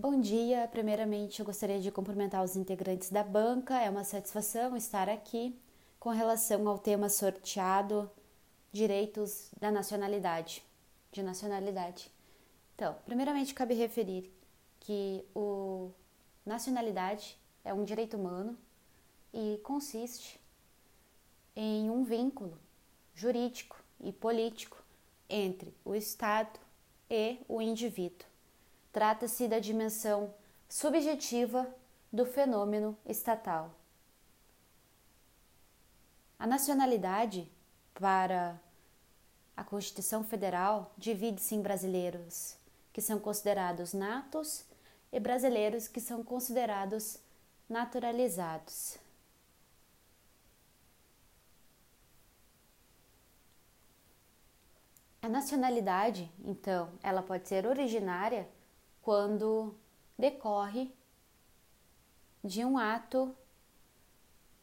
Bom dia. Primeiramente, eu gostaria de cumprimentar os integrantes da banca. É uma satisfação estar aqui com relação ao tema sorteado Direitos da Nacionalidade, de nacionalidade. Então, primeiramente, cabe referir que o nacionalidade é um direito humano e consiste em um vínculo jurídico e político entre o Estado e o indivíduo Trata-se da dimensão subjetiva do fenômeno estatal. A nacionalidade, para a Constituição Federal, divide-se em brasileiros que são considerados natos e brasileiros que são considerados naturalizados. A nacionalidade, então, ela pode ser originária quando decorre de um ato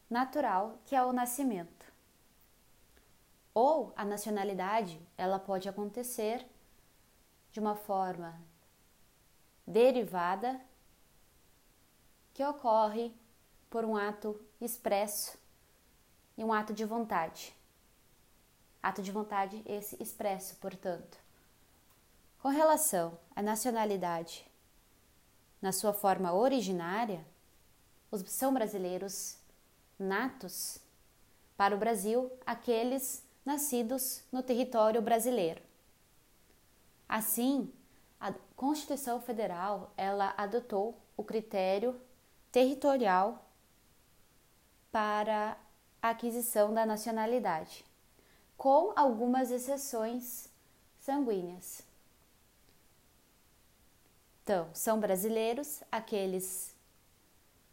natural que é o nascimento. Ou a nacionalidade, ela pode acontecer de uma forma derivada que ocorre por um ato expresso e um ato de vontade. Ato de vontade esse expresso, portanto. Com relação à nacionalidade, na sua forma originária, os são brasileiros natos para o Brasil aqueles nascidos no território brasileiro. Assim, a Constituição Federal ela adotou o critério territorial para a aquisição da nacionalidade, com algumas exceções sanguíneas. Então, são brasileiros aqueles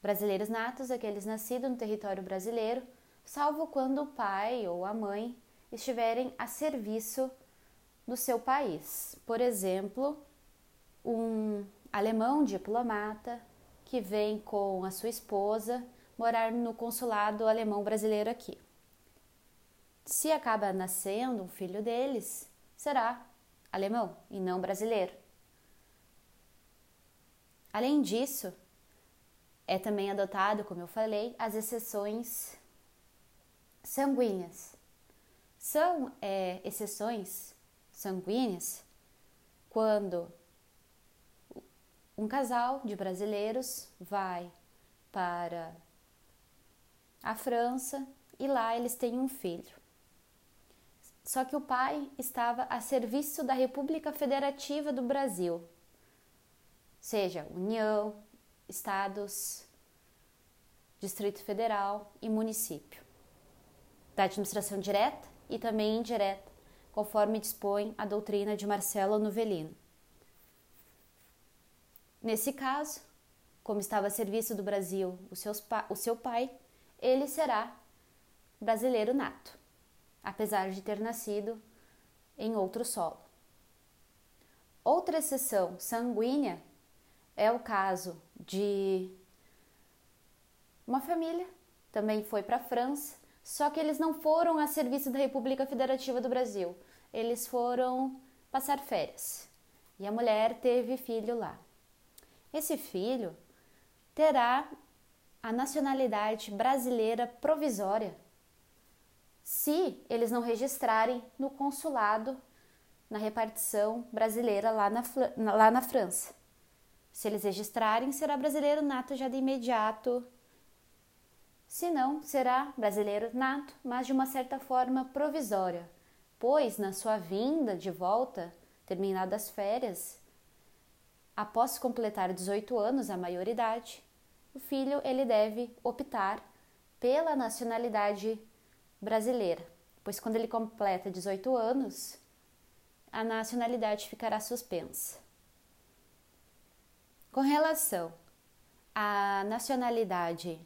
brasileiros natos, aqueles nascidos no território brasileiro, salvo quando o pai ou a mãe estiverem a serviço do seu país. Por exemplo, um alemão diplomata que vem com a sua esposa morar no consulado alemão brasileiro aqui. Se acaba nascendo um filho deles, será alemão e não brasileiro. Além disso, é também adotado, como eu falei, as exceções sanguíneas. São é, exceções sanguíneas quando um casal de brasileiros vai para a França e lá eles têm um filho. Só que o pai estava a serviço da República Federativa do Brasil, seja União, Estados, Distrito Federal e município, da administração direta e também indireta, conforme dispõe a doutrina de Marcelo Nuvelino. Nesse caso, como estava a serviço do Brasil o, seus, o seu pai, ele será brasileiro nato, apesar de ter nascido em outro solo. Outra exceção sanguínea é o caso de uma família, também foi para a França, só que eles não foram a serviço da República Federativa do Brasil, eles foram passar férias e a mulher teve filho lá. Esse filho terá a nacionalidade brasileira provisória se eles não registrarem no consulado na repartição brasileira lá na, lá na França. Se eles registrarem, será brasileiro nato já de imediato. Se não, será brasileiro nato, mas de uma certa forma provisória, pois na sua vinda de volta, terminadas as férias, após completar 18 anos, a maioridade, o filho ele deve optar pela nacionalidade brasileira, pois quando ele completa 18 anos, a nacionalidade ficará suspensa. Com relação à nacionalidade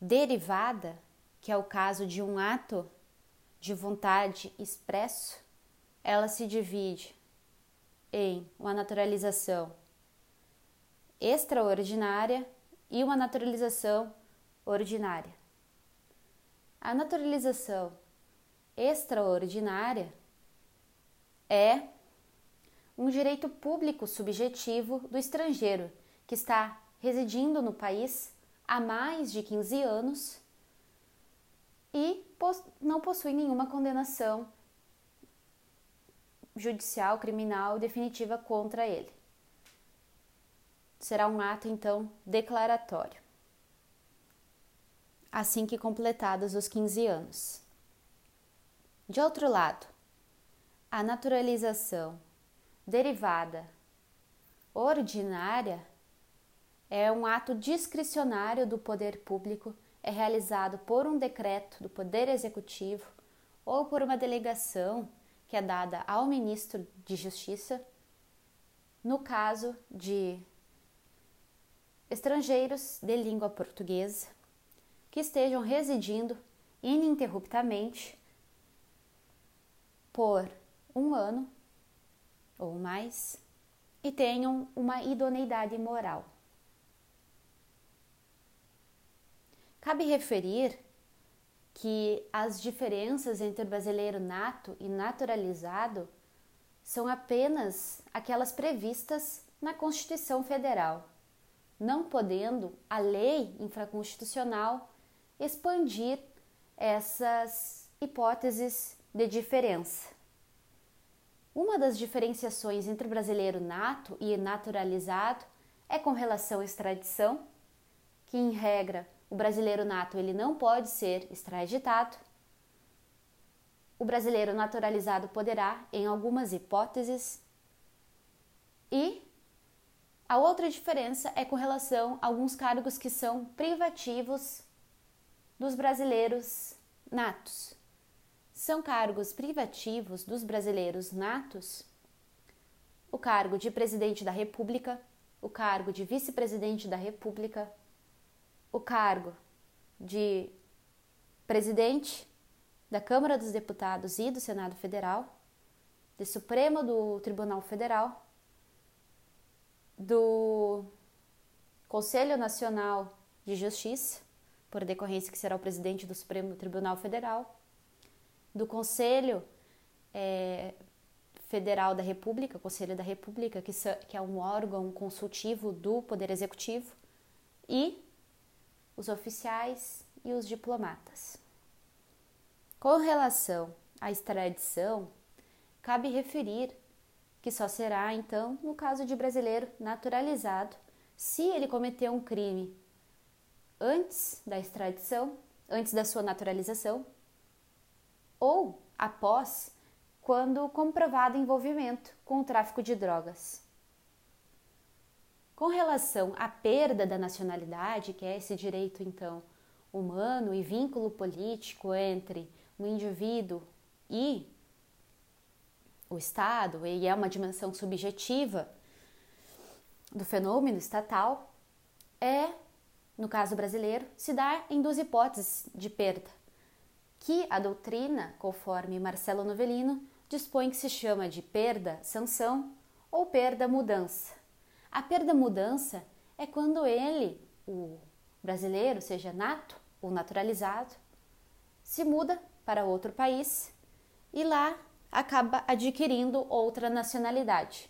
derivada, que é o caso de um ato de vontade expresso, ela se divide em uma naturalização extraordinária e uma naturalização ordinária. A naturalização extraordinária é um direito público subjetivo do estrangeiro que está residindo no país há mais de 15 anos e não possui nenhuma condenação judicial, criminal definitiva contra ele. Será um ato então declaratório. Assim que completados os 15 anos. De outro lado, a naturalização derivada ordinária é um ato discricionário do poder público, é realizado por um decreto do Poder Executivo ou por uma delegação que é dada ao ministro de Justiça, no caso de estrangeiros de língua portuguesa que estejam residindo ininterruptamente por um ano ou mais e tenham uma idoneidade moral. Cabe referir que as diferenças entre o brasileiro nato e naturalizado são apenas aquelas previstas na Constituição Federal, não podendo a lei infraconstitucional expandir essas hipóteses de diferença. Uma das diferenciações entre brasileiro nato e naturalizado é com relação à extradição, que em regra o brasileiro nato ele não pode ser extraditado. O brasileiro naturalizado poderá, em algumas hipóteses. E a outra diferença é com relação a alguns cargos que são privativos dos brasileiros natos. São cargos privativos dos brasileiros natos? O cargo de presidente da República, o cargo de vice-presidente da República, o cargo de presidente da Câmara dos Deputados e do Senado Federal, de Supremo do Tribunal Federal, do Conselho Nacional de Justiça, por decorrência que será o presidente do Supremo Tribunal Federal, do Conselho é, Federal da República, Conselho da República, que, que é um órgão consultivo do Poder Executivo, e os oficiais e os diplomatas. Com relação à extradição, cabe referir que só será, então, no caso de brasileiro naturalizado, se ele cometeu um crime antes da extradição, antes da sua naturalização, ou após, quando comprovado envolvimento com o tráfico de drogas. Com relação à perda da nacionalidade, que é esse direito então humano e vínculo político entre o indivíduo e o Estado, e é uma dimensão subjetiva do fenômeno estatal, é, no caso brasileiro, se dá em duas hipóteses de perda, que a doutrina, conforme Marcelo Novellino, dispõe que se chama de perda sanção ou perda mudança. A perda-mudança é quando ele, o brasileiro, seja nato ou naturalizado, se muda para outro país e lá acaba adquirindo outra nacionalidade.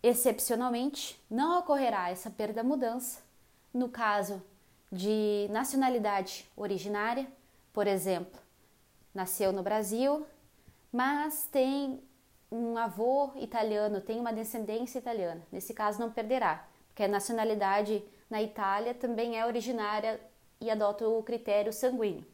Excepcionalmente, não ocorrerá essa perda-mudança no caso de nacionalidade originária, por exemplo, nasceu no Brasil, mas tem um avô italiano tem uma descendência italiana, nesse caso não perderá, porque a nacionalidade na Itália também é originária e adota o critério sanguíneo.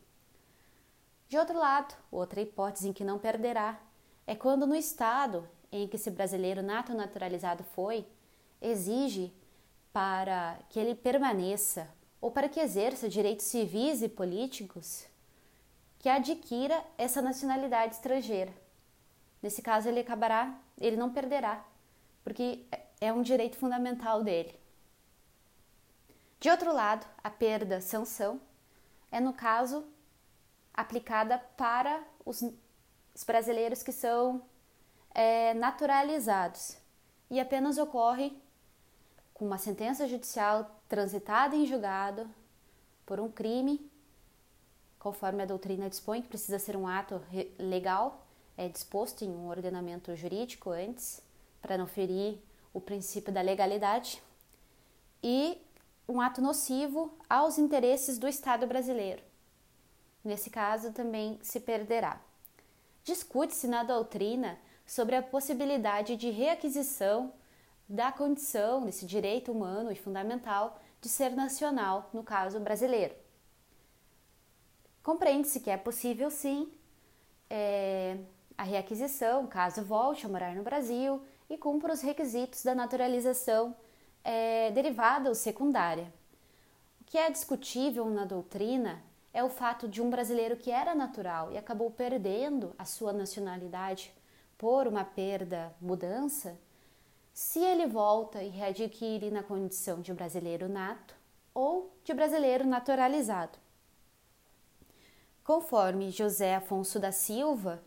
De outro lado, outra hipótese em que não perderá é quando no estado em que esse brasileiro nato naturalizado foi, exige para que ele permaneça ou para que exerça direitos civis e políticos que adquira essa nacionalidade estrangeira. Nesse caso, ele acabará, ele não perderá, porque é um direito fundamental dele. De outro lado, a perda sanção é, no caso, aplicada para os, os brasileiros que são é, naturalizados e apenas ocorre com uma sentença judicial transitada em julgado por um crime, conforme a doutrina dispõe, que precisa ser um ato legal é disposto em um ordenamento jurídico antes, para não ferir o princípio da legalidade, e um ato nocivo aos interesses do Estado brasileiro. Nesse caso, também se perderá. Discute-se na doutrina sobre a possibilidade de reaquisição da condição desse direito humano e fundamental de ser nacional, no caso brasileiro. Compreende-se que é possível, sim, é, a reaquisição, caso volte a morar no Brasil e cumpra os requisitos da naturalização é, derivada ou secundária. O que é discutível na doutrina é o fato de um brasileiro que era natural e acabou perdendo a sua nacionalidade por uma perda, mudança, se ele volta e readquire na condição de brasileiro nato ou de brasileiro naturalizado. Conforme José Afonso da Silva,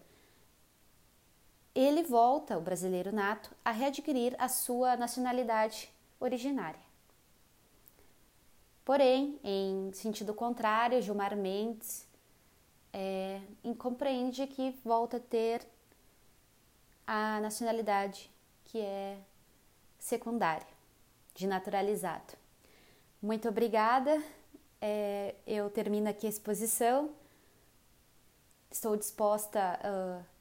ele volta, o brasileiro nato, a readquirir a sua nacionalidade originária. Porém, em sentido contrário, Gilmar Mendes é, compreende que volta a ter a nacionalidade que é secundária, de naturalizado. Muito obrigada. É, eu termino aqui a exposição. Estou disposta a. Uh,